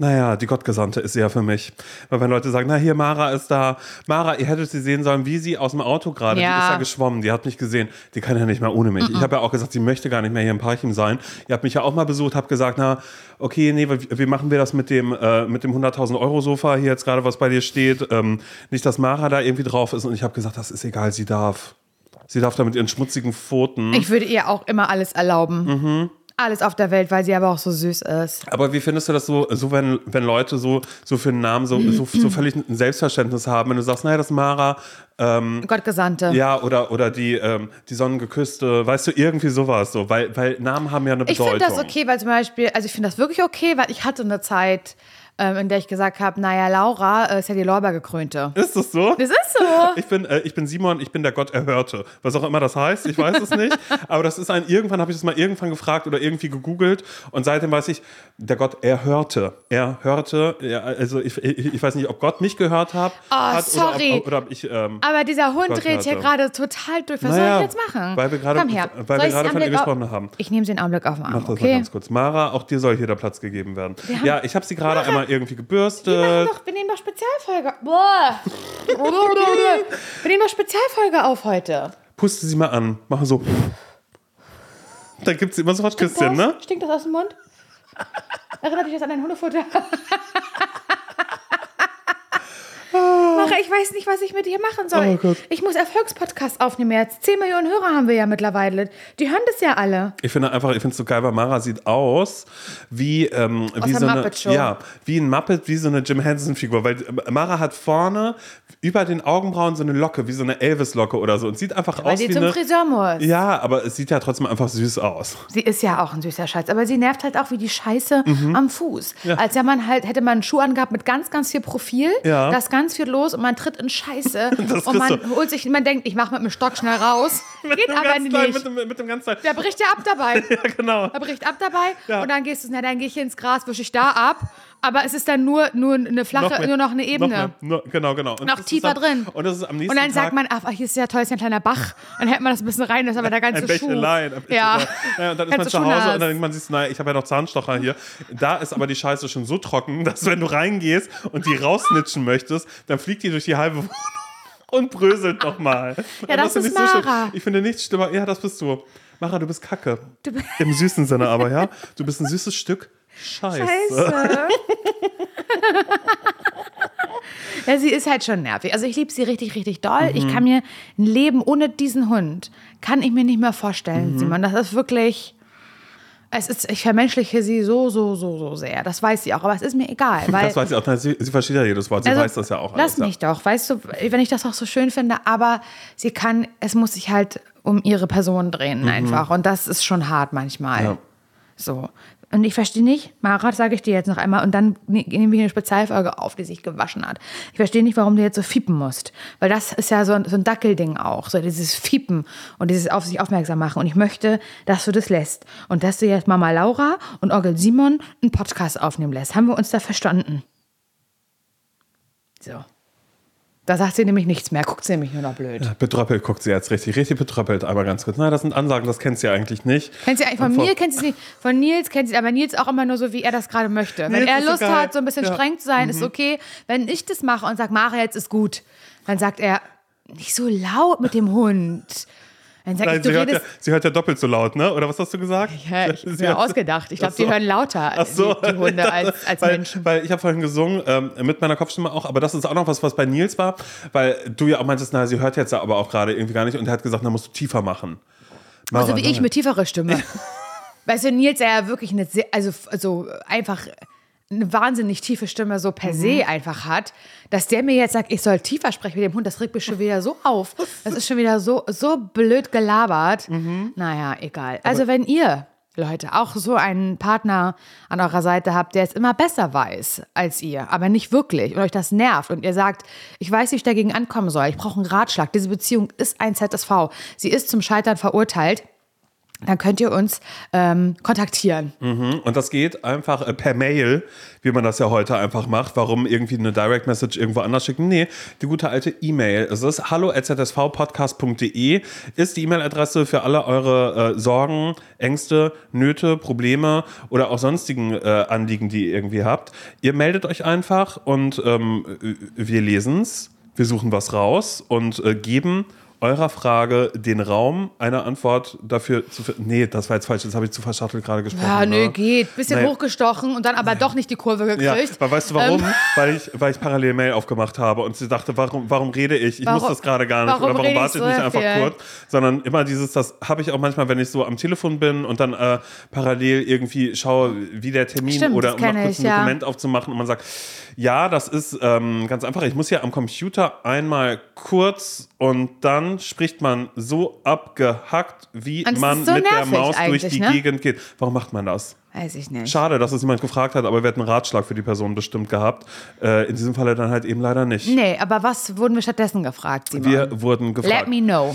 Naja, die Gottgesandte ist sie ja für mich. Weil wenn Leute sagen, na hier, Mara ist da. Mara, ihr hättet sie sehen sollen, wie sie aus dem Auto gerade, Ja. die ist ja geschwommen, die hat mich gesehen. Die kann ja nicht mehr ohne mich. Ich habe ja auch gesagt, sie möchte gar nicht mehr hier im Parchim sein. Ihr habt mich ja auch mal besucht, habt gesagt, na, okay, nee, wie, wie machen wir das mit dem, äh, mit dem 100.000 Euro Sofa hier jetzt gerade, was bei dir steht? Ähm, nicht, dass Mara da irgendwie drauf ist. Und ich habe gesagt, das ist egal, sie darf. Sie darf da mit ihren schmutzigen Pfoten. Ich würde ihr auch immer alles erlauben. Mhm. Alles auf der Welt, weil sie aber auch so süß ist. Aber wie findest du das so, so wenn, wenn Leute so, so für einen Namen so, so, so völlig ein Selbstverständnis haben, wenn du sagst, naja, das ist Mara, ähm, Gottgesandte. ja, oder, oder die, ähm, die Sonnengeküsste, weißt du, irgendwie sowas so, weil, weil Namen haben ja eine Ich Bedeutung. finde das okay, weil zum Beispiel, also ich finde das wirklich okay, weil ich hatte eine Zeit, in der ich gesagt habe, naja, Laura äh, ist ja die Lorbeergekrönte. Ist das so? Das ist so. Ich bin, äh, ich bin Simon, ich bin der Gott Erhörte. Was auch immer das heißt, ich weiß es nicht. Aber das ist ein, irgendwann habe ich das mal irgendwann gefragt oder irgendwie gegoogelt und seitdem weiß ich, der Gott Erhörte. Er hörte, ja, also ich, ich, ich weiß nicht, ob Gott mich gehört hat, Oh, hat sorry. Oder, ob, oder ob ich. Ähm, Aber dieser Hund Gott dreht hier hörte. gerade total durch. Was Naja, soll ich jetzt machen? weil wir gerade- Komm her. weil Soll wir ich gerade den von ihr gesprochen haben. Ich nehme sie den Augenblick auf den Arm, Mach das mal okay? ganz kurz. Mara, auch dir soll hier der Platz gegeben werden. Ja, ich habe sie gerade einmal irgendwie Wir, machen gebürstet. doch, wir nehmen doch Spezialfolge. Boah. wir nehmen doch Spezialfolge auf heute. Puste sie mal an. Mach so. Dann gibt es immer so Küsschen, ne? Stinkt das aus dem Mund? Erinnert dich das an dein Hundefutter? Mache, ich weiß nicht, was ich mit dir machen soll. Oh Gott. Ich muss Erfolgspodcast aufnehmen jetzt. 10 Millionen Hörer haben wir ja mittlerweile. Die hören das ja alle. Ich finde einfach, ich finde es so geil, weil Mara sieht aus wie, ähm, wie so eine, ja, wie ein Muppet, wie so eine Jim Henson Figur, weil äh, Mara hat vorne über den Augenbrauen so eine Locke, wie so eine Elvis Locke oder so und sieht einfach Weil aus sie wie zum eine, Friseur muss. ja, aber es sieht ja trotzdem einfach süß aus. Sie ist ja auch ein süßer Schatz, aber sie nervt halt auch wie die Scheiße Mhm. am Fuß. Als ja man halt, hätte man einen Schuh angehabt mit ganz, ganz viel Profil, Ja. da ist ganz viel los und man tritt in Scheiße und man du- holt sich, man denkt, ich mache mit dem Stock schnell raus. Geht aber nicht. Mit dem, mit dem ganz kleinen. Der bricht ja ab dabei. Ja, genau. Er bricht ab dabei Ja. und dann gehst du, na dann gehe ich ins Gras, wische ich da ab. Aber es ist dann nur, nur eine flache, mehr. nur noch eine Ebene. mehr. Nur, genau, genau. Und Noch das tiefer dann, drin. Und das ist am nächsten Und dann sagt man, ach, hier ist ja toll, ist ja ein kleiner Bach. Dann hält man das ein bisschen rein, das ist aber der ganze ein Schuh. Bächelein. Ein Ja. Ja. Und dann ist man zu Hause und dann denkt man sich, naja, ich habe ja noch Zahnstocher hier. Da ist aber die Scheiße schon so trocken, dass wenn du reingehst und die raussnitchen möchtest, dann fliegt die durch die halbe Wohnung und bröselt nochmal. Ja, das ist Mara. Ich finde nichts schlimmer. Ja, das bist du. Mara, du bist Kacke. Im süßen Sinne aber, ja. Du bist ein süßes Stück Scheiße. Scheiße. ja, sie ist halt schon nervig. Also ich liebe sie richtig, richtig doll. Mhm. Ich kann mir ein Leben ohne diesen Hund, kann ich mir nicht mehr vorstellen, Mhm. Simon. Das ist wirklich... Es ist, ich vermenschliche sie so, so, so, so sehr. Das weiß sie auch, aber es ist mir egal. Weil, Das weiß ich auch. Sie, sie versteht ja jedes Wort. Sie Also, weiß das ja auch. Lass alles, mich doch, weißt du, wenn ich das auch so schön finde, aber sie kann, es muss sich halt um ihre Person drehen einfach. Und das ist schon hart manchmal. Mhm. Ja. So. Und ich verstehe nicht, Mara, sage ich dir jetzt noch einmal, und dann ne- nehmen wir eine Spezialfolge auf, die sich gewaschen hat. Ich verstehe nicht, warum du jetzt so fiepen musst. Weil das ist ja so ein, so ein Dackelding auch, so dieses Fiepen und dieses auf sich aufmerksam machen. Und ich möchte, dass du das lässt. Und dass du jetzt Mama Laura und Onkel Simon einen Podcast aufnehmen lässt. Haben wir uns da verstanden? So. Da sagt sie nämlich nichts mehr, guckt sie nämlich nur noch blöd. Ja. Betröppelt guckt sie jetzt richtig. Richtig betröppelt. Einmal ganz kurz. Nein, das sind Ansagen, das kennt sie eigentlich nicht. Kennt sie eigentlich von vor- mir, kennt sie nicht. Von Nils kennt sie, aber Nils auch immer nur so, wie er das gerade möchte. Wenn Nils er so Lust geil. hat, so ein bisschen Ja. Mhm. streng zu sein, ist okay. Wenn ich das mache und sage, Mara, jetzt ist gut, dann sagt er, nicht so laut mit dem Hund. Dann sag Nein, ich, du sie, hört ja, sie hört ja doppelt so laut, ne? Oder was hast du gesagt? Ja, ich Sie habe mir ausgedacht. Ich glaube, so. die hören lauter, Ach so. die, die Hunde, als, als weil, Menschen. Weil ich habe vorhin gesungen, ähm, mit meiner Kopfstimme auch, aber das ist auch noch was, was bei Nils war, weil du ja auch meintest, na, sie hört jetzt aber auch gerade irgendwie gar nicht und er hat gesagt, na, musst du tiefer machen. So Mara, wie ich mit tieferer Stimme. Weißt du, Nils, der ja wirklich eine sehr, also, also einfach eine wahnsinnig tiefe Stimme so per Mhm. se einfach hat, dass der mir jetzt sagt, ich soll tiefer sprechen mit dem Hund, das regt mich schon wieder so auf. Das ist schon wieder so, so blöd gelabert. Mhm. Naja, egal. Also wenn ihr, Leute, auch so einen Partner an eurer Seite habt, der es immer besser weiß als ihr, aber nicht wirklich und euch das nervt und ihr sagt, ich weiß, wie ich dagegen ankommen soll, ich brauche einen Ratschlag, diese Beziehung ist ein ZSV, sie ist zum Scheitern verurteilt, dann könnt ihr uns ähm, kontaktieren. Mhm. Und das geht einfach äh, per Mail, wie man das ja heute einfach macht. Warum irgendwie eine Direct Message irgendwo anders schicken? Nee, die gute alte E-Mail. Es ist hallo.zsvpodcast.de ist die E-Mail-Adresse für alle eure äh, Sorgen, Ängste, Nöte, Probleme oder auch sonstigen äh, Anliegen, die ihr irgendwie habt. Ihr meldet euch einfach und ähm, wir lesen es, wir suchen was raus und äh, geben eurer Frage den Raum, eine Antwort dafür zu finden. Nee, das war jetzt falsch, das habe ich zu verschattelt gerade gesprochen. Ja, nö, ne? geht. Bisschen Nee. hochgestochen und dann aber doch nicht die Kurve Ja, gekriegt. weil weißt du warum? Ähm, weil, ich, weil ich parallel Mail aufgemacht habe und sie dachte, warum, warum rede ich? Ich muss Warum- das gerade gar nicht. warum Oder warum ich warte ich so nicht einfach viel? kurz? Sondern immer dieses, das habe ich auch manchmal, wenn ich so am Telefon bin und dann äh, parallel irgendwie schaue, wie der Termin Stimmt, oder um kurz ich, ein ja. Dokument aufzumachen und man sagt, ja, das ist ähm, ganz einfach. Ich muss ja am Computer einmal kurz und dann spricht man so abgehackt, wie Und man so mit der Maus durch die ne? Gegend geht. Warum macht man das? Weiß ich nicht. Schade, dass es jemand gefragt hat, aber wir hätten einen Ratschlag für die Person bestimmt gehabt. Äh, in diesem Falle dann halt eben leider nicht. Nee, aber was wurden wir stattdessen gefragt, Simon? Wir wurden Let gefragt. me know.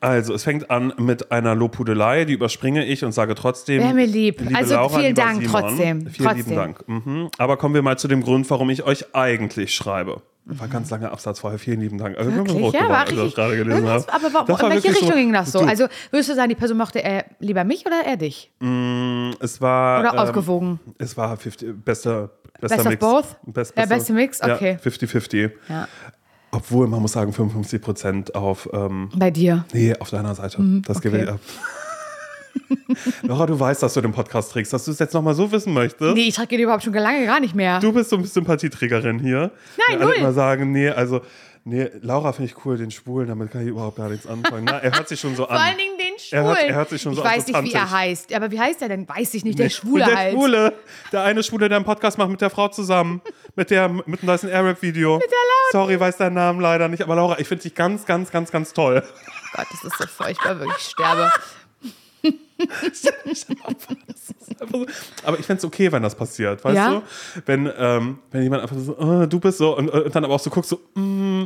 Also, es fängt an mit einer Lobhudelei, die überspringe ich und sage trotzdem. Wäre mir lieb. liebe Also, Laura, vielen Dank Simon, trotzdem. Vielen Trotzdem. lieben Dank. Mhm. Aber kommen wir mal zu dem Grund, warum ich euch eigentlich schreibe. War ein ganz langer Absatz vorher. Vielen lieben Dank. Also, Wirklich? Ja, war richtig. gerade gelesen habe. Aber warum, Das war in welche Richtung so- ging das so? Du, Also würdest du sagen, die Person mochte er lieber mich oder er dich? es war. Oder ähm, ausgewogen? Es war 50, bester, bester Best of Mix. both? Best, Der beste Mix? Okay. Ja, 50-50. Ja. Obwohl, man muss sagen, 55 Prozent auf, ähm, Bei dir. nee, auf deiner Seite. das okay. ich ab. Laura, du weißt, dass du den Podcast trägst, dass du es jetzt nochmal so wissen möchtest. Nee, ich trage den überhaupt schon lange gar nicht mehr. Du bist so eine Sympathieträgerin hier. Nein, null. immer sagen, nee, also, nee, Laura finde ich cool, den Schwulen, damit kann ich überhaupt gar nichts anfangen. Na, er hört sich schon so an. Vor allen Dingen den Er Schwulen. hört- er hört sich schon so ich an, weiß so nicht, wie er heißt. Aber wie heißt er denn? Weiß ich nicht. Der Nee, Schwule der halt. Schwule. Der eine Schwule, der einen Podcast macht mit der Frau zusammen. Mit der, mit dem Dyson Airwrap-Video. Mit der Laura. Sorry, weiß deinen Namen leider nicht. Aber Laura, ich finde dich ganz, ganz, ganz, ganz toll. Gott, das ist so furchtbar, wirklich. Ich sterbe. Aber ich fände es okay, wenn das passiert, weißt Ja? du? Wenn, ähm, wenn jemand einfach so, oh, du bist so, und, und dann aber auch so guckst, so, mm,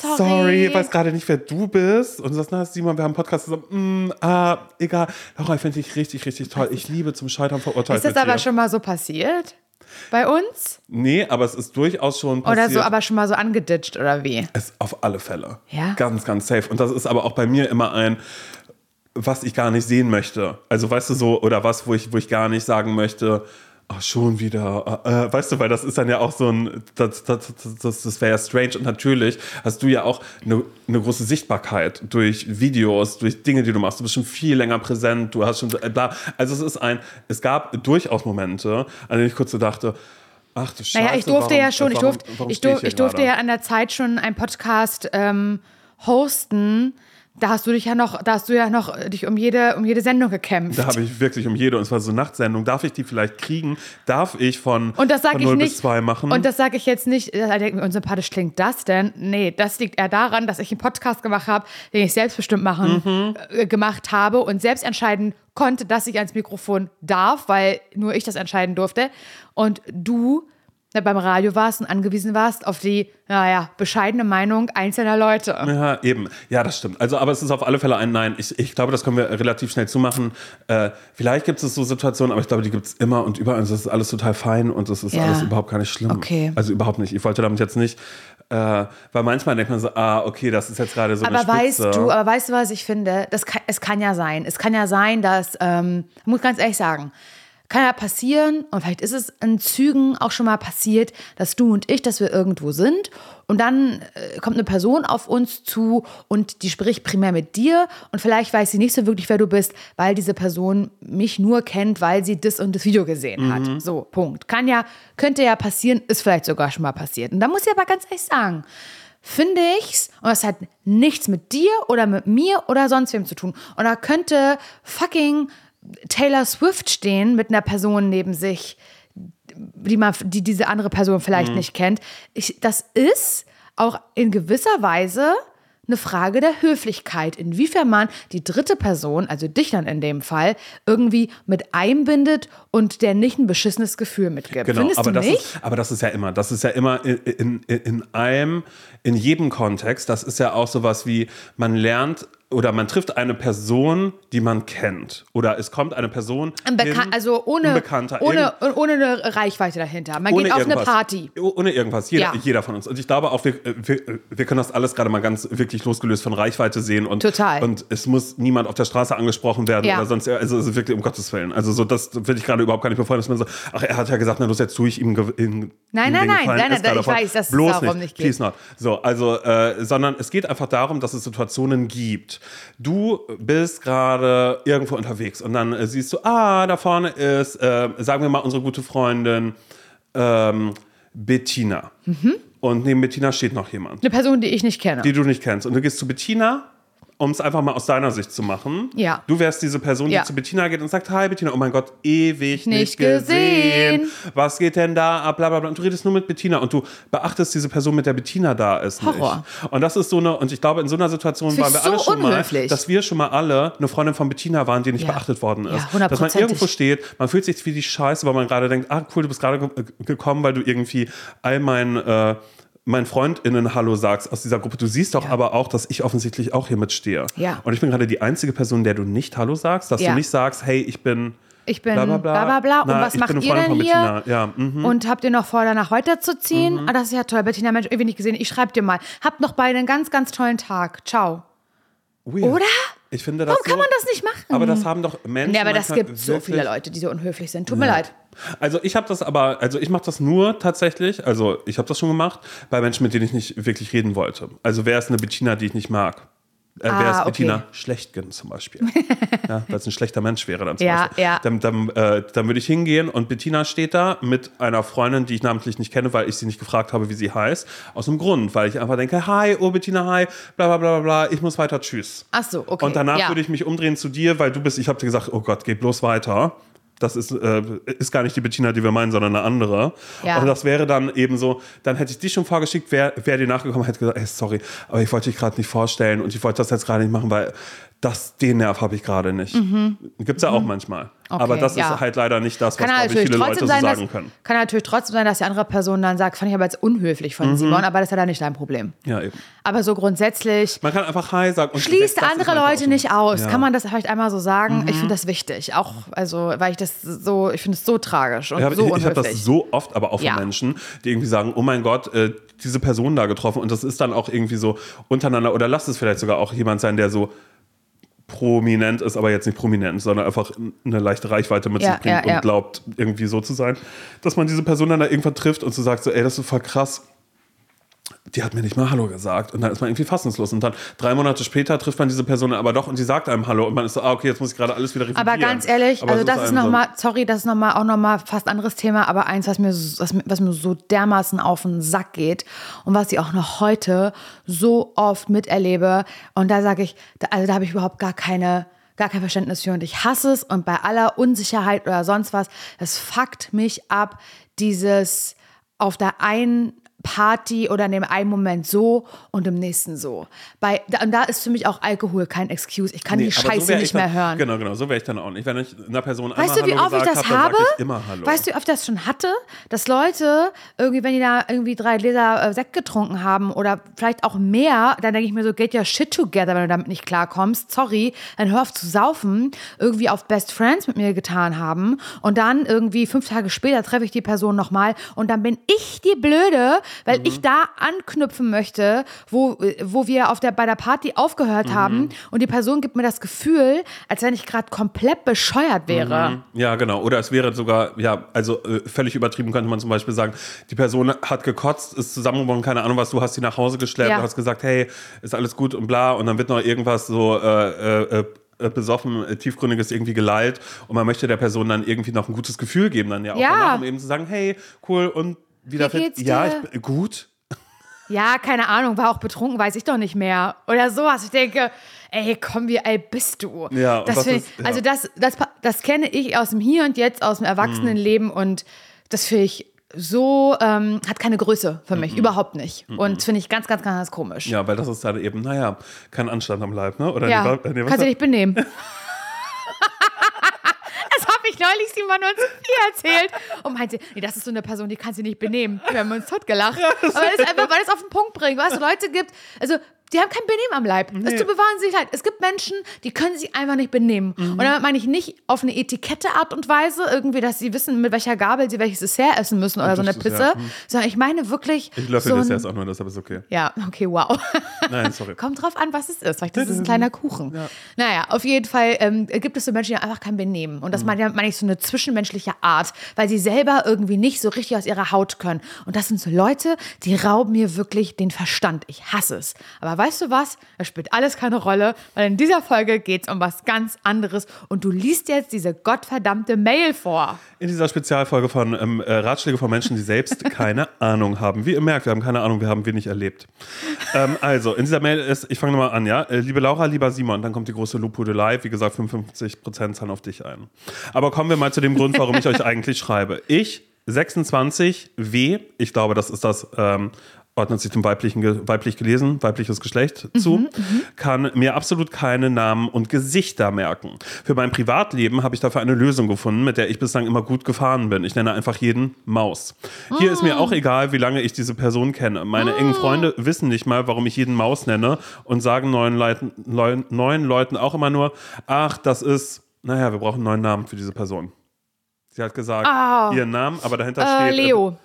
Sorry. sorry, ich weiß gerade nicht, wer du bist. Und du sagst, na, Simon, wir haben einen Podcast zusammen, mm, ah, egal. Laura, ich finde dich richtig, richtig toll. Ich liebe zum Scheitern verurteilt Ist das aber dir. schon mal so passiert? Bei uns? Nee, aber es ist durchaus schon passiert. Oder so, aber schon mal so angeditscht oder wie? Es auf alle Fälle. Ja? Ganz, ganz safe. Und das ist aber auch bei mir immer ein, was ich gar nicht sehen möchte. Also weißt du so, oder was, wo ich, wo ich gar nicht sagen möchte, ach, schon wieder. Äh, weißt du, weil das ist dann ja auch so ein, das, das, das, das wäre ja strange. Und natürlich hast du ja auch eine, eine große Sichtbarkeit durch Videos, durch Dinge, die du machst. Du bist schon viel länger präsent, du hast schon äh, bla. Also es ist ein, es gab durchaus Momente, an denen ich kurz so dachte, ach du Scheiße. Naja, ich durfte warum, ja schon, ich, warum, durfte, warum ich, durf, ich durfte gerade? ja an der Zeit schon einen Podcast ähm, hosten. Da hast du dich ja noch, da hast du ja noch dich um jede, um jede Sendung gekämpft. Da habe ich wirklich um jede, und es war so Nachtsendung. Darf ich die vielleicht kriegen? Darf ich von, Und das von ich 0 nicht. bis 2 machen? Und das sage ich jetzt nicht, äh, denkt mir, unsympathisch klingt das denn? Nee, das liegt eher daran, dass ich einen Podcast gemacht habe, den ich selbstbestimmt machen, Mhm. äh, gemacht habe und selbst entscheiden konnte, dass ich ans Mikrofon darf, weil nur ich das entscheiden durfte. Und du äh, beim Radio warst und angewiesen warst auf die, naja, bescheidene Meinung einzelner Leute. ja, eben. Ja, das stimmt. Also, aber es ist auf alle Fälle ein Nein. Ich, ich glaube, das können wir relativ schnell zumachen. Äh, vielleicht gibt es so Situationen, aber ich glaube, die gibt es immer und überall. Und das ist alles total fein und das ist Ja. alles überhaupt gar nicht schlimm. Okay. Also überhaupt nicht. Ich wollte damit jetzt nicht, äh, weil manchmal denkt man so, ah, okay, das ist jetzt gerade so Aber eine weißt Spitze. du, aber weißt du, was ich finde? Das kann, es kann ja sein. Es kann ja sein, dass, ähm, ich muss ganz ehrlich sagen, kann ja passieren, und vielleicht ist es in Zügen auch schon mal passiert, dass du und ich, dass wir irgendwo sind und dann äh, kommt eine Person auf uns zu und die spricht primär mit dir und vielleicht weiß sie nicht so wirklich, wer du bist, weil diese Person mich nur kennt, weil sie das und das Video gesehen hat. So, Punkt. Kann ja, könnte ja passieren, ist vielleicht sogar schon mal passiert. Und da muss ich aber ganz ehrlich sagen, finde ich's, und das hat nichts mit dir oder mit mir oder sonst wem zu tun. Und da könnte fucking Taylor Swift stehen mit einer Person neben sich, die, man, die diese andere Person vielleicht nicht kennt. Ich, das ist auch in gewisser Weise eine Frage der Höflichkeit, inwiefern man die dritte Person, also dich dann in dem Fall, irgendwie mit einbindet und der nicht ein beschissenes Gefühl mitgibt. Genau, Findest aber du das, nicht? ist, aber das ist ja immer, das ist ja immer in, in, in allem, in jedem Kontext, das ist ja auch sowas wie, man lernt oder man trifft eine Person, die man kennt. Oder es kommt eine Person. Ein Bekan hin, also ohne, ohne, ohne eine Reichweite dahinter. Man geht auf eine. Party. Oh- Ohne irgendwas. Jeder, Ja. jeder von uns. Und ich glaube auch, wir, wir, wir können das alles gerade mal ganz wirklich losgelöst von Reichweite sehen. Und, Total. Und es muss niemand auf der Straße angesprochen werden Ja. oder sonst. Also, also wirklich um Gottes Willen. Also so, das will ich gerade überhaupt gar nicht befreuen, dass man so, ach, er hat ja gesagt, na los, jetzt tue ich ihm in, Nein, in nein, nein, nein, nein, gerade ich weiß, dass es Bloß darum nicht, nicht geht. Please not. So, also, äh, sondern es geht einfach darum, dass es Situationen gibt. Du bist gerade irgendwo unterwegs und dann äh, siehst du, ah, da vorne ist, äh, sagen wir mal, unsere gute Freundin ähm, Bettina. Mhm. Und neben Bettina steht noch jemand, Eine Person, die ich nicht kenne. die du nicht kennst. Und du gehst zu Bettina, um es einfach mal aus deiner Sicht zu machen. Ja. Du wärst diese Person, Ja. die zu Bettina geht und sagt, hi Bettina, oh mein Gott, ewig nicht, Nicht gesehen. gesehen. Was geht denn da ab? Bla, bla, bla. Und du redest nur mit Bettina und du beachtest diese Person, mit der Bettina da ist. Horror. Nicht. Und das ist so eine, und ich glaube, in so einer Situation waren wir so alle schon unhöflich. mal, dass wir schon mal alle eine Freundin von Bettina waren, die nicht Ja. beachtet worden ist. Ja, dass man irgendwo steht, man fühlt sich wie die Scheiße, weil man gerade denkt, ah cool, du bist gerade ge gekommen, weil du irgendwie all meinen äh, meinen FreundInnen Hallo sagst aus dieser Gruppe. Du siehst doch Ja. aber auch, dass ich offensichtlich auch hier mitstehe. Ja. Und ich bin gerade die einzige Person, der du nicht Hallo sagst, dass Ja. du nicht sagst, hey, ich bin Ich bin bla bla bla bla. bla bla. Und Na, was macht ihr denn hier? Ja, mhm. Und habt ihr noch vor, danach weiterzuziehen? Ah, das ist ja toll. Bettina, Mensch, irgendwie nicht gesehen. Ich schreibe dir mal. Habt noch beide einen ganz, ganz tollen Tag. Ciao. Weird. Oder? Ich finde das Warum so, kann man das nicht machen? Aber das haben doch Menschen. Ja, aber das gibt so viele Leute, die so unhöflich sind. Tut mir leid. Also ich habe das aber, also ich mache das nur tatsächlich, also ich habe das schon gemacht, bei Menschen, mit denen ich nicht wirklich reden wollte. Also wer ist eine Bettina, die ich nicht mag? Äh, wer Ah, ist okay. Bettina Schlechtgen zum Beispiel? ja, weil es ein schlechter Mensch wäre dann zum Ja, Beispiel. ja. Dann, dann, äh, dann würde ich hingehen und Bettina steht da mit einer Freundin, die ich namentlich nicht kenne, weil ich sie nicht gefragt habe, wie sie heißt. Aus einem Grund, weil ich einfach denke, hi, oh Bettina, hi, bla bla bla bla, bla, ich muss weiter, tschüss. Ach so, okay. Und danach ja. würde ich mich umdrehen zu dir, weil du bist, ich habe dir gesagt, oh Gott, geh bloß weiter. Das ist, äh, ist gar nicht die Bettina, die wir meinen, sondern eine andere. Ja. Und das wäre dann eben so, dann hätte ich dich schon vorgeschickt, wer, wer dir nachgekommen hätte gesagt, ey, sorry, aber ich wollte dich gerade nicht vorstellen und ich wollte das jetzt gerade nicht machen, weil das, den Nerv habe ich gerade nicht. Gibt es ja auch manchmal. aber das Mhm. ja. ist halt leider nicht das, was, Kann glaube ich, natürlich viele trotzdem Leute so sein, dass, sagen können. kann natürlich trotzdem sein, dass die andere Person dann sagt, fand ich aber jetzt unhöflich von Mhm. Simon, aber das ist ja dann nicht dein Problem. Ja, eben. Aber so grundsätzlich Man kann einfach Hi sagen. Und schließt andere Leute nicht aus. Ja. Mhm. Kann man das vielleicht einmal so sagen? Ich finde das wichtig. Auch, also, weil ich das so, ich finde es so tragisch und Ich habe so ich, ich hab das so oft, aber auch von Ja. Menschen, die irgendwie sagen, oh mein Gott, äh, diese Person da getroffen und das ist dann auch irgendwie so untereinander oder lasst es vielleicht sogar auch jemand sein, der so prominent ist, aber jetzt nicht prominent, sondern einfach eine leichte Reichweite mit Ja, sich bringt ja, und glaubt, irgendwie so zu sein, dass man diese Person dann da irgendwann trifft und so sagt, so, ey, das ist voll krass. Die hat mir nicht mal Hallo gesagt. Und dann ist man irgendwie fassungslos. Und dann drei Monate später trifft man diese Person aber doch und sie sagt einem Hallo. Und man ist so, ah, okay, jetzt muss ich gerade alles wieder revidieren. Aber ganz ehrlich, Aber also das ist so- nochmal, sorry, das ist nochmal auch nochmal fast anderes Thema, aber eins, was mir, so- was, was mir so dermaßen auf den Sack geht und was ich auch noch heute so oft miterlebe. Und da sage ich, da, also da habe ich überhaupt gar keine, gar kein Verständnis für und ich hasse es und bei aller Unsicherheit oder sonst was, das fuckt mich ab, dieses auf der einen Party oder in dem einen Moment so und im nächsten so. Bei, da, und da ist für mich auch Alkohol kein Excuse. Ich kann die Nee, so Scheiße ich nicht mehr dann, hören. Genau, genau, so wäre ich dann auch nicht. Wenn ich einer Person einmal Weißt du, wie Hallo oft ich das hab, habe? ich immer Hallo. Weißt du, wie oft ich das schon hatte? Dass Leute irgendwie, wenn die da irgendwie drei Gläser äh, Sekt getrunken haben oder vielleicht auch mehr, dann denke ich mir so, get your shit together, wenn du damit nicht klarkommst. Sorry, dann hör auf zu saufen, irgendwie auf Best Friends mit mir getan haben und dann irgendwie fünf Tage später treffe ich die Person nochmal und dann bin ich die Blöde, weil Mhm. ich da anknüpfen möchte, wo, wo wir auf der, bei der Party aufgehört Mhm. haben und die Person gibt mir das Gefühl, als wenn ich gerade komplett bescheuert wäre. Ja, genau. Oder es wäre sogar, ja, also äh, völlig übertrieben könnte man zum Beispiel sagen, die Person hat gekotzt, ist zusammengebrochen, keine Ahnung was, du hast sie nach Hause geschleppt, Ja. du hast gesagt, hey, ist alles gut und bla, und dann wird noch irgendwas so äh, äh, äh, besoffen, äh, tiefgründiges irgendwie geleilt und man möchte der Person dann irgendwie noch ein gutes Gefühl geben, dann ja auch Ja. danach, um eben zu sagen, hey, cool und wieder Wie geht's Ja, dir? ich bin gut. Ja, keine Ahnung, war auch betrunken, weiß ich doch nicht mehr. Oder sowas. Ich denke, ey, komm, wie alt bist du? Ja, das find ist- ich, ja. Also das, das, das kenne ich aus dem Hier und Jetzt, aus dem Erwachsenenleben und das finde ich so, ähm, hat keine Größe für mich, überhaupt nicht. Und finde ich ganz, ganz, ganz komisch. Ja, weil das ist dann eben, naja, kein Anstand am Leib, ne? Oder Ja, nee, nee, kannst du dich benehmen. Ich neulich Simon und Sophie erzählt. Und meinte, nee, das ist so eine Person, die kann sie nicht benehmen. Wir haben uns totgelacht. Aber das ist einfach, weil es auf den Punkt bringt. Weißt du, Leute gibt, also die haben kein Benehmen am Leib. Es tut mir wahnsinnig leid. Es gibt Menschen, die können sich einfach nicht benehmen. Mhm. Und damit meine ich nicht auf eine Etikette Art und Weise, irgendwie, dass sie wissen, mit welcher Gabel sie welches Dessert essen müssen oder so eine das ist- Pisse, ja, hm. sondern ich meine wirklich Ich löffel so das jetzt auch nur, deshalb ist okay. Ja, okay, wow. Nein, sorry. Kommt drauf an, was es ist. Vielleicht ist es ein kleiner Kuchen. Naja, auf jeden Fall ähm, gibt es so Menschen, die einfach kein Benehmen. Und das Mhm. meine ich- meine ich so eine zwischenmenschliche Art, weil sie selber irgendwie nicht so richtig aus ihrer Haut können. Und das sind so Leute, die rauben mir wirklich den Verstand. Ich hasse es. Aber weißt du was? Das spielt alles keine Rolle, weil in dieser Folge geht es um was ganz anderes. Und du liest jetzt diese gottverdammte Mail vor. In dieser Spezialfolge von ähm, äh, Ratschläge von Menschen, die selbst keine Ahnung haben. Wie ihr merkt, wir haben keine Ahnung, wir haben wenig erlebt. Ähm, also, in dieser Mail ist, ich fange nochmal an, ja. Äh, liebe Laura, lieber Simon, dann kommt die große Lobhudelei. Wie gesagt, 55% zahlen auf dich ein. Aber kommen wir mal zu dem Grund, warum ich euch eigentlich schreibe. Ich, 26, W, ich glaube, das ist das ähm, ordnet sich dem weiblichen, weiblich gelesen, weibliches Geschlecht zu, kann mir absolut keine Namen und Gesichter merken. Für mein Privatleben habe ich dafür eine Lösung gefunden, mit der ich bislang immer gut gefahren bin. Ich nenne einfach jeden Maus. Hier ist mir auch egal, wie lange ich diese Person kenne. Meine engen Freunde wissen nicht mal, warum ich jeden Maus nenne und sagen neuen Leuten, Leu- neuen Leuten auch immer nur, ach, das ist, naja, wir brauchen einen neuen Namen für diese Person. Sie hat gesagt, Ah. ihren Namen, aber dahinter Äh, steht. Leo.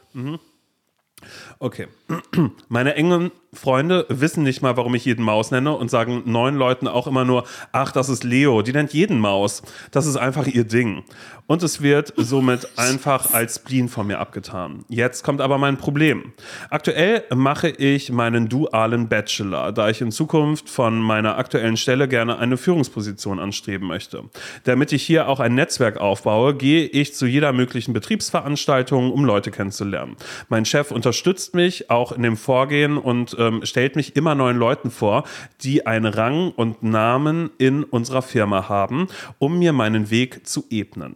Okay. Meine engen Freunde wissen nicht mal, warum ich jeden Maus nenne und sagen neuen Leuten auch immer nur, ach, das ist Leo. Die nennt jeden Maus. Das ist einfach ihr Ding. Und es wird somit einfach als Spleen von mir abgetan. Jetzt kommt aber mein Problem. Aktuell mache ich meinen dualen Bachelor, da ich in Zukunft von meiner aktuellen Stelle gerne eine Führungsposition anstreben möchte. Damit ich hier auch ein Netzwerk aufbaue, gehe ich zu jeder möglichen Betriebsveranstaltung, um Leute kennenzulernen. Mein Chef unterstützt mich auch in dem Vorgehen und ähm, stellt mich immer neuen Leuten vor, die einen Rang und Namen in unserer Firma haben, um mir meinen Weg zu ebnen.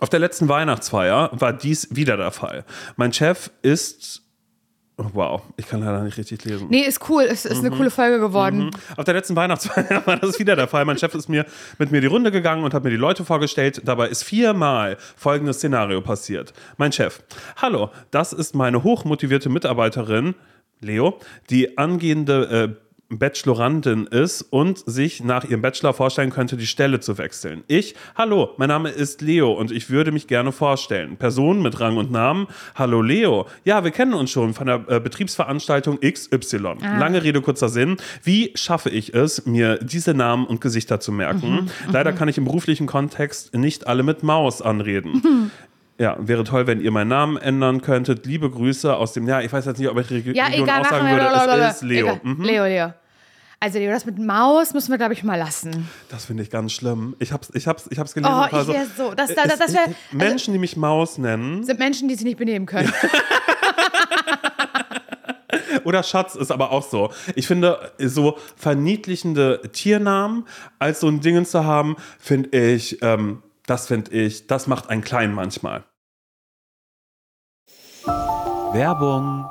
Auf der letzten Weihnachtsfeier war dies wieder der Fall. Mein Chef ist. Oh, wow, ich kann leider nicht richtig lesen. Nee, ist cool. Es ist eine coole Folge geworden. Auf der letzten Weihnachtsfeier war das wieder der Fall. Mein Chef ist mir mit mir die Runde gegangen und hat mir die Leute vorgestellt. Dabei ist viermal folgendes Szenario passiert. Mein Chef, hallo, das ist meine hochmotivierte Mitarbeiterin, Leo, die angehende äh, Bachelorandin ist und sich nach ihrem Bachelor vorstellen könnte, die Stelle zu wechseln. Ich, hallo, mein Name ist Leo und ich würde mich gerne vorstellen. Person mit Rang und Namen, hallo Leo. Ja, wir kennen uns schon von der äh, Betriebsveranstaltung XY. Lange Rede, kurzer Sinn. Wie schaffe ich es, mir diese Namen und Gesichter zu merken? Leider kann ich im beruflichen Kontext nicht alle mit Maus anreden. Ja, wäre toll, wenn ihr meinen Namen ändern könntet. Liebe Grüße aus dem, ja, ich weiß jetzt nicht, ob ich die Reg Ja, Region egal, auch sagen würde. Blablabla. Es ist Leo. Mhm. Leo, Leo. Also Leo, das mit Maus müssen wir, glaube ich, mal lassen. Das finde ich ganz schlimm. Ich hab's, ich hab's, ich hab's gelesen. Oh, ich wär so- das- das- es- das wär- also Menschen, die mich Maus nennen. Sind Menschen, die sich nicht benehmen können. Oder Schatz ist aber auch so. Ich finde, so verniedlichende Tiernamen als so ein Dingen zu haben, finde ich, ähm, das finde ich, das macht einen klein manchmal. Werbung.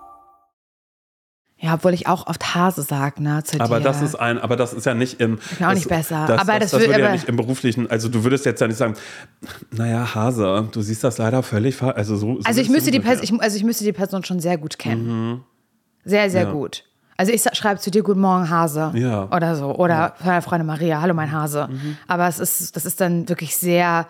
Ja, obwohl ich auch oft Hase sage, ne, zu Aber dir. das ist ein, aber das ist ja nicht im. bin auch das, nicht besser. Das, Aber das, das das würde ja nicht im beruflichen. Also du würdest jetzt ja nicht sagen, naja, Hase, du siehst das leider völlig falsch. Also so. so Also ich müsste, die. Person, ich, also ich müsste die Person schon sehr gut kennen. Sehr, sehr Ja. gut. Also ich schreibe zu dir Guten Morgen Hase Ja. Mhm. oder so. Oder meine Freundin Maria, hallo mein Hase. Aber es ist, das ist dann wirklich sehr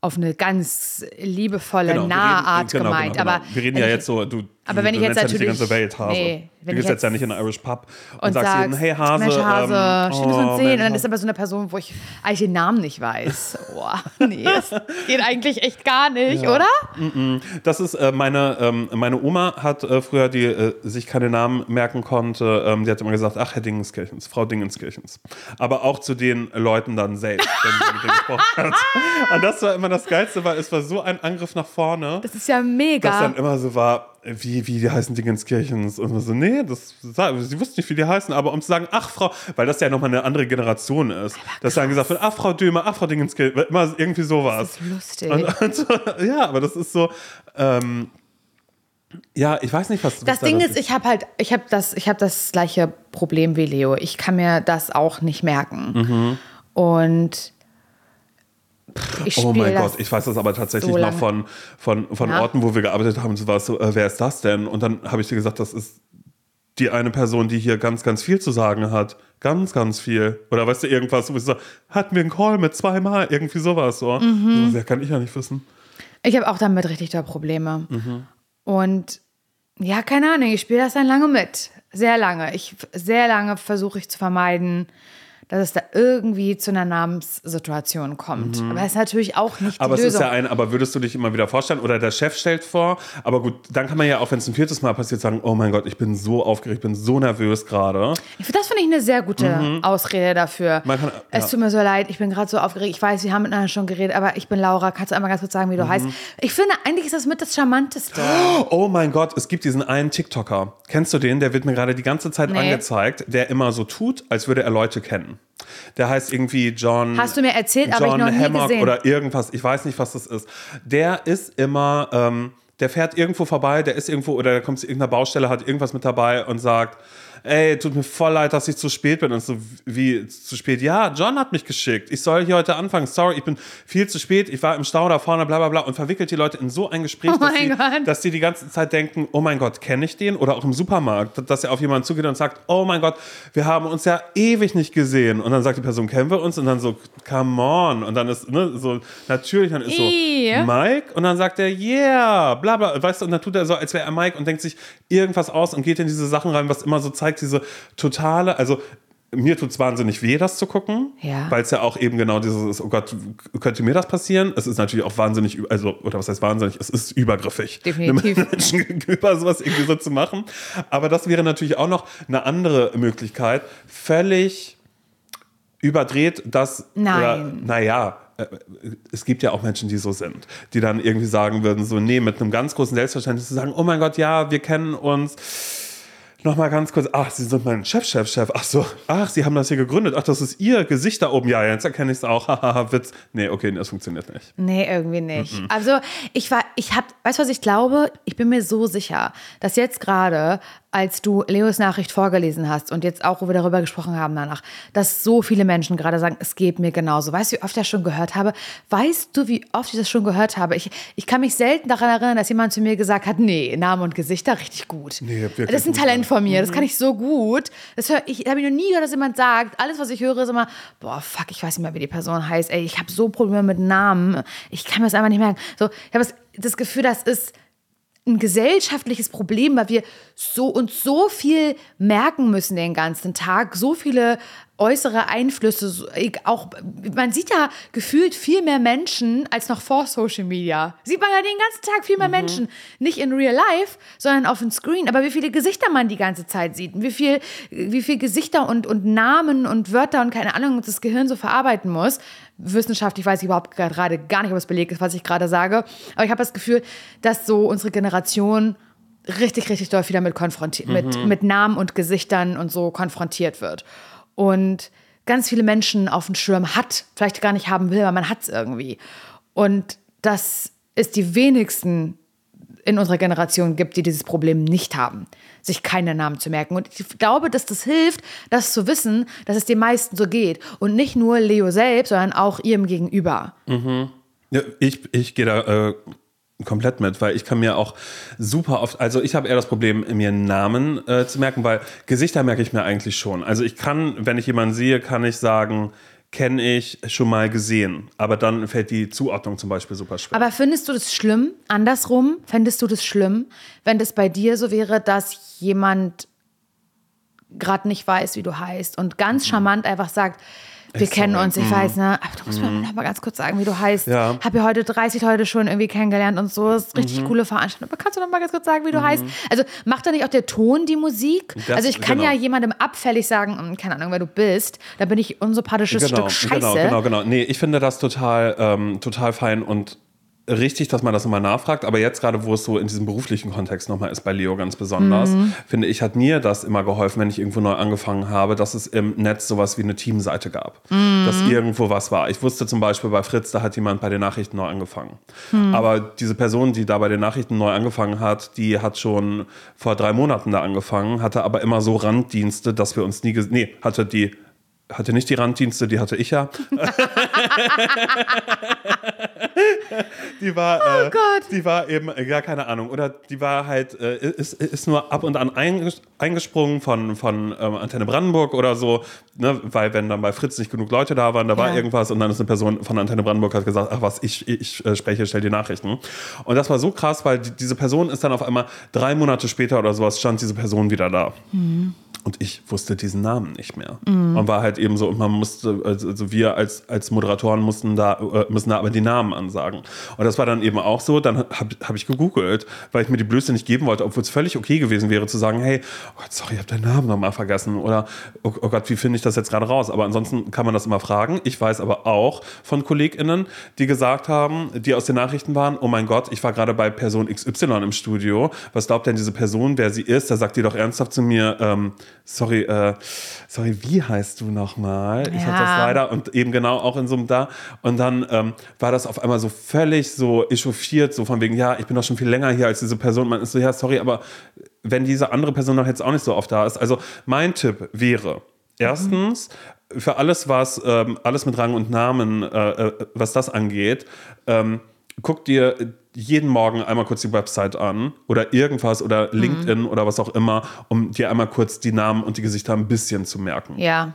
auf eine ganz liebevolle, Genau, nahe reden- Art genau, gemeint. genau, Aber genau. wir reden ja ich- jetzt so, du, aber wenn ich jetzt ja nicht die natürlich- ganze Welt Hase. Nee, du gehst jetzt ja nicht in einen Irish Pub und, und sagst sagst, ihm, hey Hase, Mensch Hase, ähm, schön, dass wir oh, uns sehen. Und dann ist aber so eine Person, wo ich eigentlich den Namen nicht weiß. Boah, nee, das geht eigentlich echt gar nicht, oder? Das ist äh, meine, ähm, meine Oma hat äh, früher, die äh, sich keine Namen merken konnte, ähm, die hat immer gesagt, ach Herr Dingenskirchens, Frau Dingenskirchens. Aber auch zu den Leuten dann selbst, wenn sie mit denen gesprochen hat. Und das war immer das Geilste, weil es war so ein Angriff nach vorne, Das ist ja dass mega. dann immer so war, wie, wie die heißen Dingenskirchens. Und so, nee, das, sie wussten nicht, wie die heißen, aber um zu sagen, ach Frau, weil das ja nochmal eine andere Generation ist, dass dann gesagt wird, ach Frau Dömer, ach Frau Dingenskirchens, immer irgendwie sowas. Das ist lustig. Und, und ja, aber das ist so. Ähm, ja, ich weiß nicht, was. was Das da Ding ist, ich habe halt, ich habe das, ich habe das gleiche Problem wie Leo. Ich kann mir das auch nicht merken. Mhm. Und Oh mein Gott, ich weiß das aber tatsächlich so noch von, von, von Ja. Orten, wo wir gearbeitet haben. So war es so, äh, wer ist das denn? Und dann habe ich dir gesagt, das ist die eine Person, die hier ganz, ganz viel zu sagen hat. Ganz, ganz viel. Oder weißt du, irgendwas, wo ich so, hatten wir einen Call mit zweimal, irgendwie sowas. So. Mhm. So, kann ich ja nicht wissen. Ich habe auch damit richtig da Probleme. Mhm. Und ja, keine Ahnung, ich spiele das dann lange mit. Sehr lange. Ich sehr lange versuche ich zu vermeiden, dass es da irgendwie zu einer Namenssituation kommt. Aber das ist natürlich auch nicht die Mhm. Aber es ist Lösung. ja ein, aber würdest du dich immer wieder vorstellen oder der Chef stellt vor, aber gut, dann kann man ja auch, wenn es ein viertes Mal passiert, sagen, oh mein Gott, ich bin so aufgeregt, ich bin so nervös gerade. Das finde ich eine sehr gute Ausrede dafür. Mhm. Kann- es ja. tut mir so leid, ich bin gerade so aufgeregt. Ich weiß, wir haben miteinander schon geredet, aber ich bin Laura. Kannst du einmal ganz kurz sagen, wie du heißt? Ich finde, eigentlich ist das mit das Charmanteste. Oh mein Gott, es gibt diesen einen TikToker. Kennst du den? Der wird mir gerade die ganze Zeit Nee. angezeigt, der immer so tut, als würde er Leute kennen. Der heißt irgendwie John. Hast du mir erzählt, aber ich John noch nie Hammock gesehen. oder irgendwas. Ich weiß nicht, was das ist. Der ist immer, ähm, der fährt irgendwo vorbei, der ist irgendwo oder der kommt zu irgendeiner Baustelle, hat irgendwas mit dabei und sagt, ey, tut mir voll leid, dass ich zu spät bin. Und so, wie zu spät? Ja, John hat mich geschickt. Ich soll hier heute anfangen. Sorry, ich bin viel zu spät. Ich war im Stau da vorne, bla bla bla. Und verwickelt die Leute in so ein Gespräch, Oh dass, mein die, dass ganze Zeit denken, oh mein Gott, kenne ich den? Oder auch im Supermarkt, dass er auf jemanden zugeht und sagt, oh mein Gott, wir haben uns ja ewig nicht gesehen. Und dann sagt die Person, kennen wir uns? Und dann so, come on. Und dann ist, ne, so, natürlich, dann ist so. Mike? Und dann sagt er, yeah, bla bla. Weißt du, und dann tut er so, als wäre er Mike und denkt sich irgendwas aus und geht in diese Sachen rein, was immer so zeigt, diese totale, also mir tut es wahnsinnig weh, das zu gucken, Ja. weil es ja auch eben genau dieses ist, oh Gott, könnte mir das passieren? Es ist natürlich auch wahnsinnig, also, oder was heißt wahnsinnig, es ist übergriffig. Definitiv. einem Menschen gegenüber sowas irgendwie so zu machen. Aber das wäre natürlich auch noch eine andere Möglichkeit, völlig überdreht, dass, Nein. Oder, naja, äh, es gibt ja auch Menschen, die so sind, die dann irgendwie sagen würden, so, nee, mit einem ganz großen Selbstverständnis zu sagen, oh mein Gott, ja, wir kennen uns. Nochmal ganz kurz, ach, Sie sind mein Chef, Chef, Chef. Ach so, ach, Sie haben das hier gegründet. Ach, das ist Ihr Gesicht da oben. Ja, jetzt erkenne ich es auch. Hahaha, Witz. Nee, okay, das funktioniert nicht. Nee, irgendwie nicht. Also ich war, ich hab, weißt du, was ich glaube? Ich bin mir so sicher, dass jetzt gerade, als du Leos Nachricht vorgelesen hast und jetzt auch, wo wir darüber gesprochen haben danach, dass so viele Menschen gerade sagen, es geht mir genauso. Weißt du, wie oft ich das schon gehört habe? Weißt du, wie oft ich das schon gehört habe? Ich, ich kann mich selten daran erinnern, dass jemand zu mir gesagt hat, nee, Namen und Gesichter richtig gut. Nee, das ist ein Talent von mir, das kann ich so gut. Das hör, ich habe noch nie gehört, dass jemand sagt, alles, was ich höre, ist immer, boah, fuck, ich weiß nicht mehr, wie die Person heißt. Ey, ich habe so Probleme mit Namen. Ich kann mir das einfach nicht merken. So, ich habe das, das Gefühl, das ist ein gesellschaftliches Problem, weil wir so uns so viel merken müssen den ganzen Tag, so viele äußere Einflüsse, auch man sieht ja gefühlt viel mehr Menschen als noch vor Social Media. Sieht man ja den ganzen Tag viel mehr Menschen, nicht in real life, sondern auf dem Screen, aber wie viele Gesichter man die ganze Zeit sieht, wie viel wie viel Gesichter und und Namen und Wörter und keine Ahnung das Gehirn so verarbeiten muss. wissenschaftlich weiß ich überhaupt gerade gar nicht, ob es belegt ist, was ich gerade sage. Aber ich habe das Gefühl, dass so unsere Generation richtig, richtig doll wieder mit konfrontiert, mit, mit Namen und Gesichtern und so konfrontiert wird. Und ganz viele Menschen auf dem Schirm hat, vielleicht gar nicht haben will, aber man hat es irgendwie. Und dass es die wenigsten in unserer Generation gibt, die dieses Problem nicht haben, sich keine Namen zu merken. Und ich glaube, dass das hilft, das zu wissen, dass es den meisten so geht. Und nicht nur Leo selbst, sondern auch ihrem Gegenüber. Ja, ich, ich gehe da äh, komplett mit, weil ich kann mir auch super oft, also ich habe eher das Problem, mir Namen äh, zu merken, weil Gesichter merke ich mir eigentlich schon. Also ich kann, wenn ich jemanden sehe, kann ich sagen, kenne ich schon mal gesehen. Aber dann fällt die Zuordnung zum Beispiel super schwer. Aber findest du das schlimm? Andersrum, fändest du das schlimm, wenn das bei dir so wäre, dass jemand gerade nicht weiß, wie du heißt und ganz charmant einfach sagt, wir kennen sorry. uns, ich weiß, ne? Aber du musst mir noch mal ganz kurz sagen, wie du heißt. Ja. Hab ja heute 30 Leute schon irgendwie kennengelernt und so. Das ist richtig coole Veranstaltung. Aber kannst du noch mal ganz kurz sagen, wie du heißt? Also macht da nicht auch der Ton die Musik? Das- also ich kann genau. ja jemandem abfällig sagen, hm, keine Ahnung, wer du bist. Da bin ich unsympathisches Stück Scheiße. Genau, genau, genau. Nee, ich finde das total, ähm, total fein und richtig, dass man das nochmal nachfragt. Aber jetzt gerade, wo es so in diesem beruflichen Kontext nochmal ist, bei Leo ganz besonders, Mhm. finde ich, hat mir das immer geholfen, wenn ich irgendwo neu angefangen habe, dass es im Netz sowas wie eine Teamseite gab. Mhm. Dass irgendwo was war. Ich wusste zum Beispiel bei Fritz, da hat jemand bei den Nachrichten neu angefangen. Mhm. Aber diese Person, die da bei den Nachrichten neu angefangen hat, die hat schon vor drei Monaten da angefangen, hatte aber immer so Randdienste, dass wir uns nie, ges- nee, hatte die hatte nicht die Randdienste, die hatte ich ja. die war, äh, Gott. die war eben, äh, ja, keine Ahnung, oder die war halt, äh, ist, ist nur ab und an einges- eingesprungen von, von ähm, Antenne Brandenburg oder so, ne, weil wenn dann bei Fritz nicht genug Leute da waren, da war Ja. irgendwas und dann ist eine Person von Antenne Brandenburg hat gesagt, ach was, ich, ich äh, spreche, stell die Nachrichten. Und das war so krass, weil die, diese Person ist dann auf einmal drei Monate später oder sowas, stand diese Person wieder da. Und ich wusste diesen Namen nicht mehr. Und war halt eben so, und man musste, also also wir als, als Moderatoren mussten da, äh, müssen da aber die Namen ansagen. Und das war dann eben auch so, dann habe hab ich gegoogelt, weil ich mir die Blöße nicht geben wollte, obwohl es völlig okay gewesen wäre zu sagen, hey, oh Gott, sorry, ich habe deinen Namen nochmal vergessen. Oder, oh, oh Gott, wie finde ich das jetzt gerade raus? Aber ansonsten kann man das immer fragen. Ich weiß aber auch von KollegInnen, die gesagt haben, die aus den Nachrichten waren, oh mein Gott, ich war gerade bei Person XY im Studio. Was glaubt denn diese Person, wer sie ist? Da sagt die doch ernsthaft zu mir, ähm, sorry, äh, sorry, wie heißt du nochmal? Ich Ja. hatte das leider und eben genau auch in so einem da. Und dann ähm, war das auf einmal so völlig so echauffiert, so von wegen, ja, ich bin doch schon viel länger hier als diese Person. Man ist so, ja, sorry, aber wenn diese andere Person noch jetzt auch nicht so oft da ist. Also mein Tipp wäre, erstens, für alles, was, ähm, alles mit Rang und Namen, äh, äh, was das angeht, ähm, guck dir jeden Morgen einmal kurz die Website an oder irgendwas oder LinkedIn oder was auch immer, um dir einmal kurz die Namen und die Gesichter ein bisschen zu merken. Ja.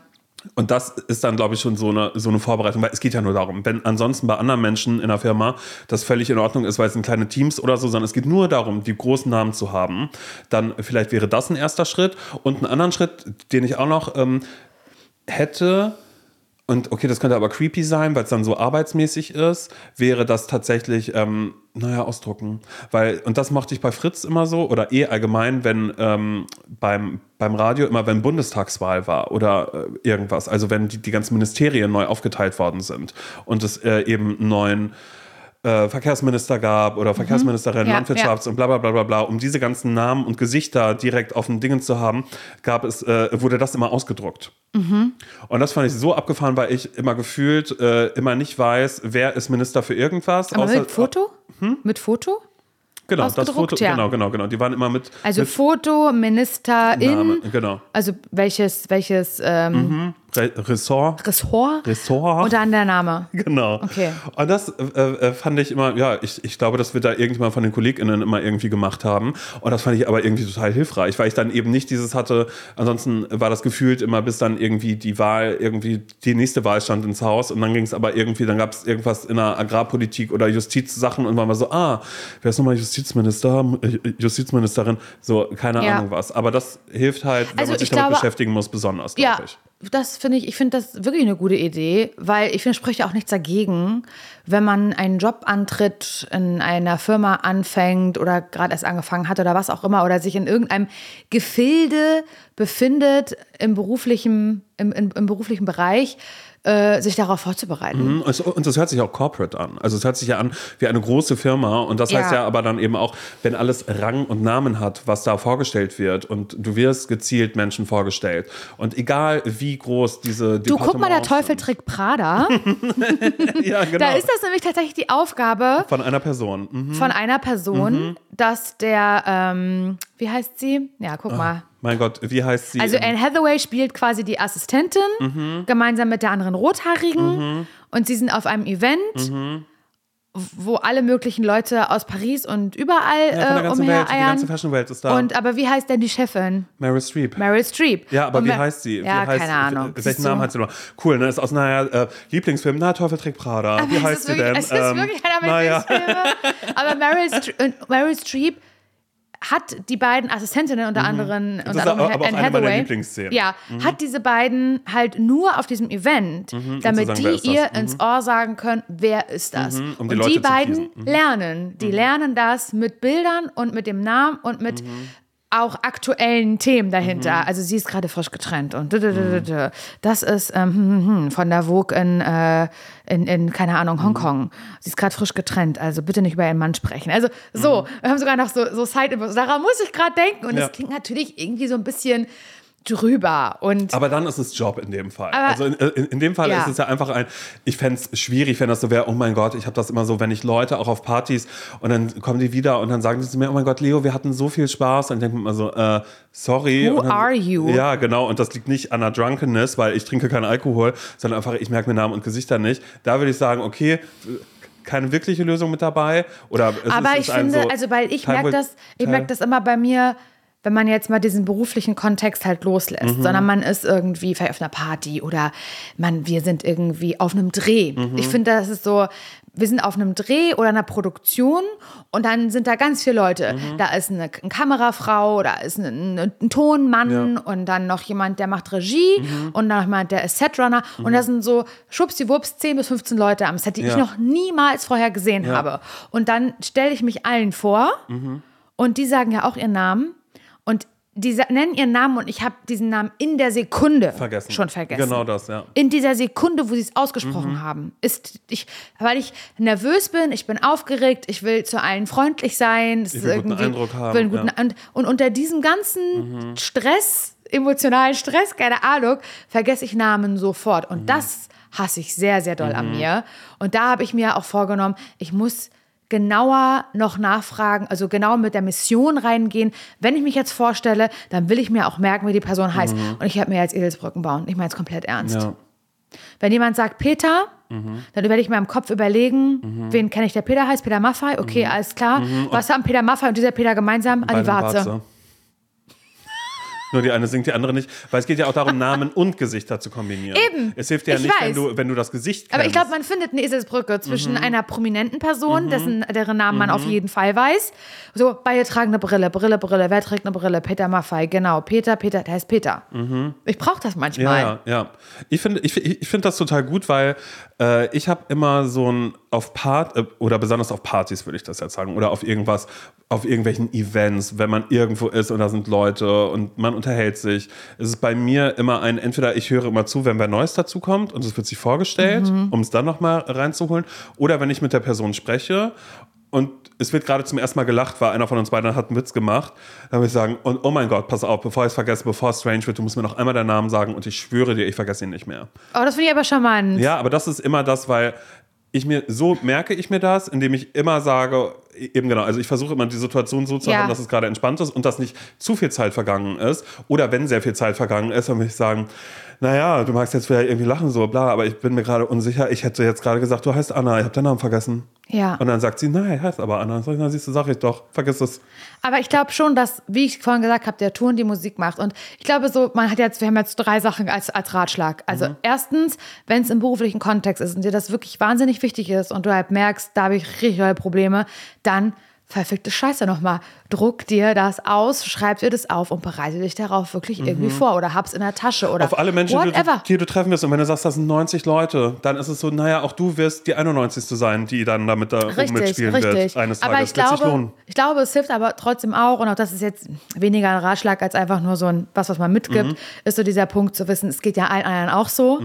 Und das ist dann, glaube ich, schon so eine, so eine Vorbereitung, weil es geht ja nur darum, wenn ansonsten bei anderen Menschen in der Firma das völlig in Ordnung ist, weil es sind kleine Teams oder so, sondern es geht nur darum, die großen Namen zu haben, dann vielleicht wäre das ein erster Schritt. Und einen anderen Schritt, den ich auch noch ähm, hätte, und okay, das könnte aber creepy sein, weil es dann so arbeitsmäßig ist, wäre das tatsächlich, ähm, naja, ausdrucken. Weil, und das mochte ich bei Fritz immer so, oder eh allgemein, wenn ähm, beim, beim Radio immer, wenn Bundestagswahl war oder äh, irgendwas, also wenn die, die ganzen Ministerien neu aufgeteilt worden sind und es äh, eben neuen äh, Verkehrsminister gab oder Verkehrsministerin, Ja, Landwirtschafts- und bla bla bla bla bla, um diese ganzen Namen und Gesichter direkt auf den Dingen zu haben, gab es, äh, wurde das immer ausgedruckt. Und das fand ich so abgefahren, weil ich immer gefühlt äh, immer nicht weiß, wer ist Minister für irgendwas. Aber außer- mit Foto? Mit Foto? Genau, das Foto, ja. genau, genau, genau. Die waren immer mit, Also mit Foto, Ministerin, Name, genau. also welches, welches ähm, Re Ressort. Ressort Ressort. und dann der Name. Genau. Okay. Und das äh, äh, fand ich immer, ja, ich, ich glaube, das wird da irgendjemand von den KollegInnen immer irgendwie gemacht haben. Und das fand ich aber irgendwie total hilfreich, weil ich dann eben nicht dieses hatte, ansonsten war das gefühlt immer, bis dann irgendwie die Wahl, irgendwie die nächste Wahl stand ins Haus und dann ging es aber irgendwie, dann gab es irgendwas in der Agrarpolitik oder Justizsachen und man war so, ah, wer ist nochmal Justizminister, äh, Justizministerin, so, keine Ja. Ahnung was. Aber das hilft halt, wenn Also man sich ich damit glaube- beschäftigen muss, besonders, Ja, glaube ich. das finde ich, ich finde das wirklich eine gute Idee, weil ich finde, es spricht ja auch nichts dagegen, wenn man einen Job antritt, in einer Firma anfängt oder gerade erst angefangen hat oder was auch immer oder sich in irgendeinem Gefilde befindet im beruflichen, im, im, im beruflichen Bereich, äh, sich darauf vorzubereiten. Mhm, es- Und das hört sich auch corporate an. Also es hört sich ja an wie eine große Firma. Und das heißt Ja. ja aber dann eben auch, wenn alles Rang und Namen hat, was da vorgestellt wird und du wirst gezielt Menschen vorgestellt. Und egal wie groß diese Du guck mal, der Teufel trägt Prada. Ja, genau. Da ist das nämlich tatsächlich die Aufgabe Von einer Person. Mhm. von einer Person, dass der, ähm, wie heißt sie? Ja, guck mal. Mein Gott, wie heißt sie? Also Anne Hathaway spielt quasi die Assistentin, Mhm. gemeinsam mit der anderen Rothaarigen. Und sie sind auf einem Event, Mhm. wo alle möglichen Leute aus Paris und überall ja, von der äh, ganzen Welt, die ganze. Fashion-Welt ist da. Und aber wie heißt denn die Chefin? Meryl Streep. Meryl Streep. Ja, aber Und wie heißt sie? Ja, wie heißt, keine Ahnung. Welchen? Namen hat sie noch? Cool, ne? Ist aus einer äh, Lieblingsfilm. Na, Teufel trägt Prada. wie Es heißt ist sie wirklich, denn? Es ist Ähm, wirklich einer meiner naja. Lieblingsfilme. Aber Meryl, äh, Meryl Streep hat die beiden Assistentinnen unter anderem, Mhm. unter anderem aber auch Anne Hathaway, ja, hat diese beiden halt nur auf diesem Event, damit sagen, die ihr ins Ohr sagen können, wer ist das. um die und die zu beiden. Mhm. lernen, die lernen das mit Bildern und mit dem Namen und mit Mhm. Auch aktuellen Themen dahinter. Also sie ist gerade frisch getrennt und Mhm. das ist ähm, hm, hm, hm, von der Vogue in, äh, in, in, keine Ahnung, Mhm. Hongkong. Sie ist gerade frisch getrennt, also bitte nicht über ihren Mann sprechen. Also so, wir haben sogar noch so, so side Daran muss ich gerade denken und Mhm. Ja. das klingt natürlich irgendwie so ein bisschen drüber und Aber dann ist es Job in dem Fall. Also in, in, in dem Fall Ja. ist es ja einfach ein, ich fände es schwierig, wenn das so wäre, oh mein Gott, ich habe das immer so, wenn ich Leute auch auf Partys und dann kommen die wieder und dann sagen sie zu mir, oh mein Gott, Leo, wir hatten so viel Spaß. Und ich denke mir immer so, äh, sorry. Who dann, are you? Ja, genau. Und das liegt nicht an der Drunkenness, weil ich trinke keinen Alkohol, sondern einfach, ich merke mir Namen und Gesichter nicht. Da würde ich sagen, okay, keine wirkliche Lösung mit dabei. Oder Aber ich finde, so also weil ich merke das, ich merke das immer bei mir, wenn man jetzt mal diesen beruflichen Kontext halt loslässt, Mhm. sondern man ist irgendwie vielleicht auf einer Party oder man, wir sind irgendwie auf einem Dreh. Mhm. Ich finde, das ist so, wir sind auf einem Dreh oder einer Produktion und dann sind da ganz viele Leute. Mhm. Da ist eine, eine Kamerafrau, da ist ein, ein, ein Tonmann Ja. Mhm. und dann noch jemand, der macht Regie und dann noch jemand, der ist Setrunner und das sind so schwuppsiwupps 10 bis 15 Leute am Set, die ich Ja. noch niemals vorher gesehen Ja. habe. Und dann stelle ich mich allen vor und die sagen ja auch ihren Namen und die nennen ihren Namen und ich habe diesen Namen in der Sekunde Vergessen. schon vergessen. Genau das, ja. In dieser Sekunde, wo sie es ausgesprochen Mhm. haben, ist ich, weil ich nervös bin, ich bin aufgeregt, ich will zu allen freundlich sein, Ich will guten irgendwie- Eindruck haben, will einen guten ja. Mhm. und, und unter diesem ganzen Stress, emotionalen Stress, keine Ahnung, vergesse ich Namen sofort. Mhm. Und das hasse ich sehr, sehr doll an mir. Und da habe ich mir auch vorgenommen, ich muss genauer noch nachfragen, also genau mit der Mission reingehen. Wenn ich mich jetzt vorstelle, dann will ich mir auch merken, wie die Person heißt. Und ich werde mir jetzt Edelsbrücken bauen. Ich meine es komplett ernst. Mhm. Ja. Wenn jemand sagt Peter, dann werde ich mir im Kopf überlegen, wen kenne ich, der Peter heißt, Peter Maffei, okay, alles klar. Was haben Peter Maffei und dieser Peter gemeinsam? An die Beide Warze. Nur die eine singt, die andere nicht. Weil es geht ja auch darum, Namen und Gesichter zu kombinieren. Eben. Es hilft dir ja Ich nicht, wenn du, wenn du das Gesicht kennst. Aber ich glaube, man findet eine Eselsbrücke zwischen Mhm. einer prominenten Person, dessen, deren Namen man auf jeden Fall weiß. So, beide tragen eine Brille, Brille, Brille. Wer trägt eine Brille? Peter Maffei, genau. Peter, Peter, der heißt Peter. Ich brauche das manchmal. ja, ja. Ich finde ich, ich finde das total gut, weil äh, ich habe immer so ein auf Part äh, oder besonders auf Partys würde ich das jetzt sagen oder auf irgendwas, auf irgendwelchen Events, wenn man irgendwo ist und da sind Leute und man unterhält sich. Es ist bei mir immer ein, entweder ich höre immer zu, wenn wer Neues dazu kommt und es wird sich vorgestellt, um es dann nochmal reinzuholen, oder wenn ich mit der Person spreche und es wird gerade zum ersten Mal gelacht, weil einer von uns beiden hat einen Witz gemacht. Dann würde ich sagen, und oh mein Gott, pass auf, bevor ich es vergesse, bevor es strange wird, du musst mir noch einmal deinen Namen sagen und ich schwöre dir, ich vergesse ihn nicht mehr. Oh, das finde ich aber charmant. Ja, aber das ist immer das, weil ich mir, so merke ich mir das, indem ich immer sage, eben genau, also ich versuche immer die Situation so zu Ja. haben, dass es gerade entspannt ist und dass nicht zu viel Zeit vergangen ist. Oder wenn sehr viel Zeit vergangen ist, dann würde ich sagen, naja, du magst jetzt vielleicht irgendwie lachen, so bla, aber ich bin mir gerade unsicher. Ich hätte jetzt gerade gesagt, du heißt Anna, ich habe deinen Namen vergessen. Ja. Und dann sagt sie, nein, heißt aber Anna. Dann sag ich, na siehst du, sag ich doch, vergiss es. Aber ich glaube schon, dass, wie ich vorhin gesagt habe, der Ton die Musik macht. Und ich glaube so, man hat jetzt, wir haben jetzt drei Sachen als, als Ratschlag. Also erstens, wenn es im beruflichen Kontext ist und dir das wirklich wahnsinnig wichtig ist und du halt merkst, da habe ich richtig dolle Probleme, dann verfickte Scheiße nochmal. Druck dir das aus, schreib dir das auf und bereite dich darauf wirklich irgendwie vor oder hab's in der Tasche oder Auf alle Menschen, die, whatever. die du treffen wirst. Und wenn du sagst, das sind 90 Leute, dann ist es so, naja, auch du wirst die 91. sein, die dann damit da Richtig, mitspielen richtig. wird. Eines aber Tages. ich Wird sich glaube, ich glaube, es hilft aber trotzdem auch, und auch das ist jetzt weniger ein Ratschlag als einfach nur so ein, was, was man mitgibt, Mhm. ist so dieser Punkt zu wissen, es geht ja allen anderen auch so.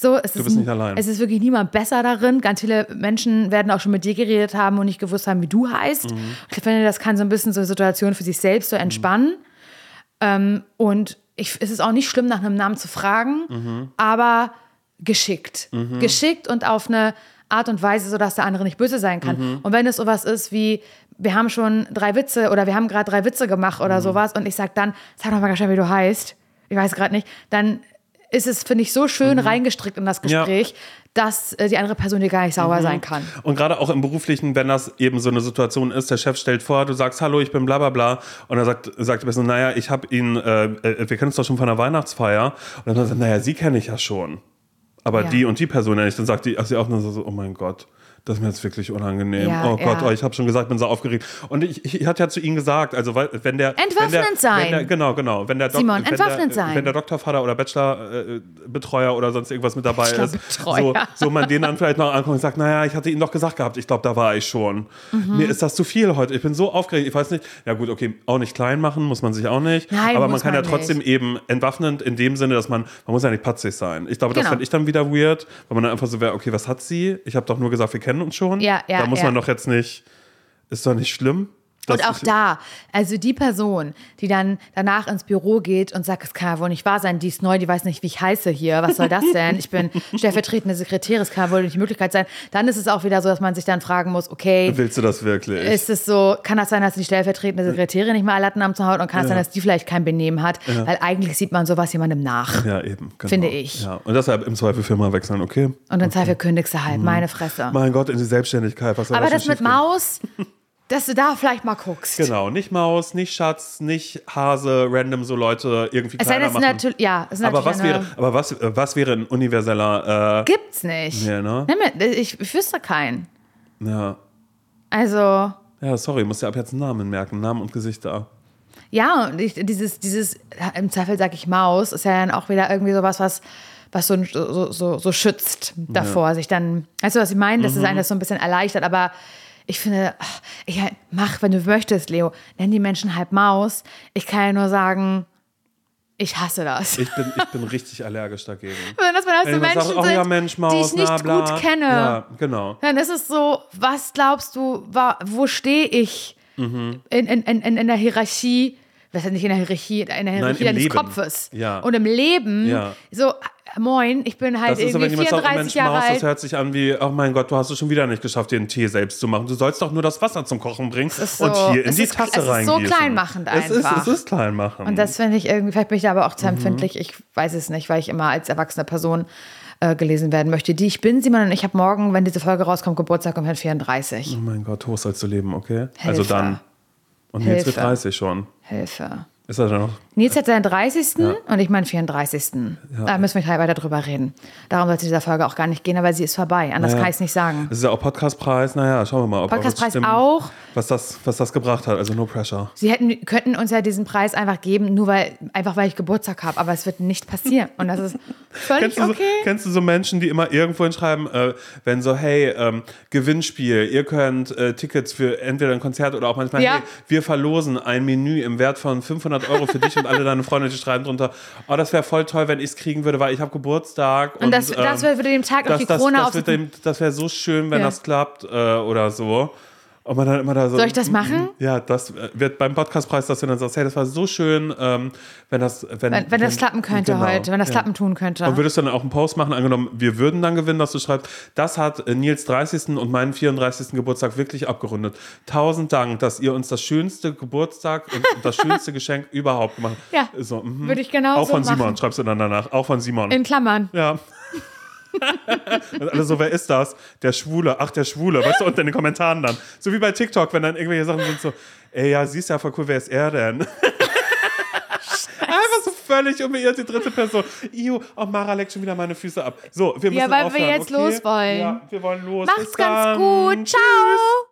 So, es Du ist, bist nicht allein. Es ist wirklich niemand besser darin. Ganz viele Menschen werden auch schon mit dir geredet haben und nicht gewusst haben, wie du heißt. Mhm. Ich finde, das kann so ein bisschen so eine Situation für sich selbst so entspannen. Ähm, und ich, es ist auch nicht schlimm, nach einem Namen zu fragen, Mhm. aber geschickt. Geschickt und auf eine Art und Weise, sodass der andere nicht böse sein kann. Mhm. Und wenn es sowas ist wie, wir haben schon drei Witze oder wir haben gerade drei Witze gemacht Mhm. oder sowas und ich sage dann, sag doch mal ganz schnell, wie du heißt. Ich weiß gerade nicht. Dann ist es, finde ich, so schön reingestrickt in das Mhm. Ja. Mhm. Gespräch, dass äh, die andere Person dir gar nicht sauer sein kann. Und gerade auch im Beruflichen, wenn das eben so eine Situation ist, der Chef stellt vor, du sagst, hallo, ich bin bla bla bla. Und dann sagt, sagt die Person, naja, ich habe ihn, äh, äh, wir kennen uns doch schon von der Weihnachtsfeier. Und dann sagt er, naja, sie kenne ich ja schon. Aber Ja. die und die Person ja nicht. Dann sagt die, ach, sie auch nur so, oh mein Gott. Das ist mir jetzt wirklich unangenehm. Ja, oh Gott, ja. oh, ich habe schon gesagt, bin so aufgeregt. Und ich, ich, ich hatte ja zu Ihnen gesagt, also wenn der wenn der, Entwaffnend sein. Wenn der, genau, genau. Wenn der Dok- Simon, wenn entwaffnend der, sein. Wenn der Doktorvater oder Bachelorbetreuer oder sonst irgendwas mit dabei ist, so, so man den dann vielleicht noch anguckt und sagt, naja, ich hatte Ihnen doch gesagt gehabt, ich glaube, da war ich schon. Mhm. Mir ist das zu viel heute. Ich bin so aufgeregt. Ich weiß nicht, ja gut, okay, auch nicht klein machen, muss man sich auch nicht. Nein, aber man kann man ja trotzdem nicht. eben entwaffnend in dem Sinne, dass man, man muss ja nicht patzig sein. Ich glaube, das Genau. fände ich dann wieder weird, weil man dann einfach so wäre, okay, was hat sie? Ich habe doch nur gesagt, wir kennen uns schon. Ja, ja, Da muss ja. man doch jetzt nicht, ist doch nicht schlimm. Und auch da, also die Person, die dann danach ins Büro geht und sagt, es kann ja wohl nicht wahr sein, die ist neu, die weiß nicht, wie ich heiße hier, was soll das denn? Ich bin stellvertretende Sekretärin, es kann ja wohl nicht die Möglichkeit sein. Dann ist es auch wieder so, dass man sich dann fragen muss, okay, Willst du das wirklich? ist es so, kann das sein, dass die stellvertretende Sekretärin nicht mal Latten am Haut und kann es sein, dass die vielleicht kein Benehmen hat? Weil eigentlich sieht man sowas jemandem nach. ja, eben. Genau. Finde ich. Ja. Und deshalb im Zweifel Firma wechseln, okay? Und im Zweifel kündigst du halt, meine Fresse. Mein Gott, in die Selbstständigkeit. Was soll Aber da das schon mit? Maus, dass du da vielleicht mal guckst. Genau, nicht Maus, nicht Schatz, nicht Hase, random so Leute irgendwie Es sei kleiner machen. natürlich, ja, es ist aber natürlich was wäre, aber was, äh, was wäre ein universeller, Gibt's nicht. Ja, ne? Ich, ich wüsste keinen. äh, ja, Also, ja, sorry, musst dir ab jetzt einen Namen merken, Namen und Gesichter. ja, und ich, dieses, dieses, im Zweifel sage ich Maus, ist ja dann auch wieder irgendwie sowas, was, was so, so, so, so schützt davor, sich dann, weißt du, was ich meine? Das ist eines so ein bisschen erleichtert, aber ich finde, ich, mach, wenn du möchtest, Leo, nenn die Menschen halb Maus. Ich kann ja nur sagen, ich hasse das. Ich bin, ich bin richtig allergisch dagegen. Wenn das so Wenn jemand Menschen sagt, oh sind, ja, Mensch, Maus, die ich nicht na, bla. gut kenne. Ja, genau. Dann ist es so, was glaubst du, wo stehe ich Mhm. in, in, in, in der Hierarchie? Das ist nicht in der Hierarchie, in der Hierarchie im deines Leben. Kopfes. Ja. Und im Leben, Ja. so, moin, ich bin halt Das ist so, wenn irgendwie jemand sagt, 34 Mensch, Jahre Maus, das alt. hört sich an wie, oh mein Gott, du hast es schon wieder nicht geschafft, einen Tee selbst zu machen. Du sollst doch nur das Wasser zum Kochen bringen so- und hier in die ist- Tasse es ist so reingießen. kleinmachend Es ist, einfach. es ist kleinmachend. Und das finde ich irgendwie, vielleicht bin ich da aber auch Mhm. zu empfindlich. Ich weiß es nicht, weil ich immer als erwachsene Person äh, gelesen werden möchte. Die ich bin, Simon und ich habe morgen, wenn diese Folge rauskommt, Geburtstag um 34. oh mein Gott, hoch sollst du leben, okay? Also Hilfe. dann. Und jetzt wird Hilfe. 30 schon. Hilfe. Ist er dann noch? Nils hat seinen 30. und ich meinen 34. Da müssen wir weiter drüber reden. Darum sollte dieser Folge auch gar nicht gehen, aber sie ist vorbei. Anders Naja. kann ich es nicht sagen. Es ist ja auch Podcastpreis. Naja, schauen wir mal, ob Podcastpreis es stimmt, auch. Was das, was das gebracht hat. Also no pressure. Sie hätten, könnten uns ja diesen Preis einfach geben, nur weil, einfach weil ich Geburtstag habe. Aber es wird nicht passieren. Und das ist völlig Kennst du, so, okay. kennst du so Menschen, die immer irgendwo hinschreiben, äh, wenn so, hey, ähm, Gewinnspiel, ihr könnt äh, Tickets für entweder ein Konzert oder auch manchmal, Ja. hey, wir verlosen ein Menü im Wert von 500 Euro für dich und alle deine Freunde, die schreiben drunter, oh, das wäre voll toll, wenn ich es kriegen würde, weil ich habe Geburtstag. Und, Und das, das ähm, würde dem Tag das, die das, Krone das, auf. dem- das wäre so schön, wenn Ja. das klappt äh, oder so. Und man dann immer da so, Soll ich das machen? Ja, das äh, wird beim Podcastpreis, dass du dann sagst, hey, das war so schön, ähm, wenn das, wenn, Wenn, wenn das klappen könnte genau, heute, wenn das ja. klappen tun könnte. Und würdest du dann auch einen Post machen, angenommen, wir würden dann gewinnen, dass du schreibst, das hat äh, Nils 30. und meinen 34. Geburtstag wirklich abgerundet. Tausend Dank, dass ihr uns das schönste Geburtstag und das schönste Geschenk überhaupt gemacht habt. Ja, so, mhm. würde ich genau Auch so von Simon, machen. schreibst du dann danach. Auch von Simon. In Klammern. ja. Und alle so, wer ist das? Der Schwule. Ach, der Schwule. Weißt du, unter in den Kommentaren dann. So wie bei TikTok, wenn dann irgendwelche Sachen sind so, ey, ja, sie ist ja voll cool, wer ist er denn? Einfach so völlig unbeirrt die dritte Person. Iu, oh, Mara leckt schon wieder meine Füße ab. So, wir müssen Ja, weil wir aufhören, jetzt okay? los wollen. Ja, wir wollen los. Macht's ganz gut. Ciao.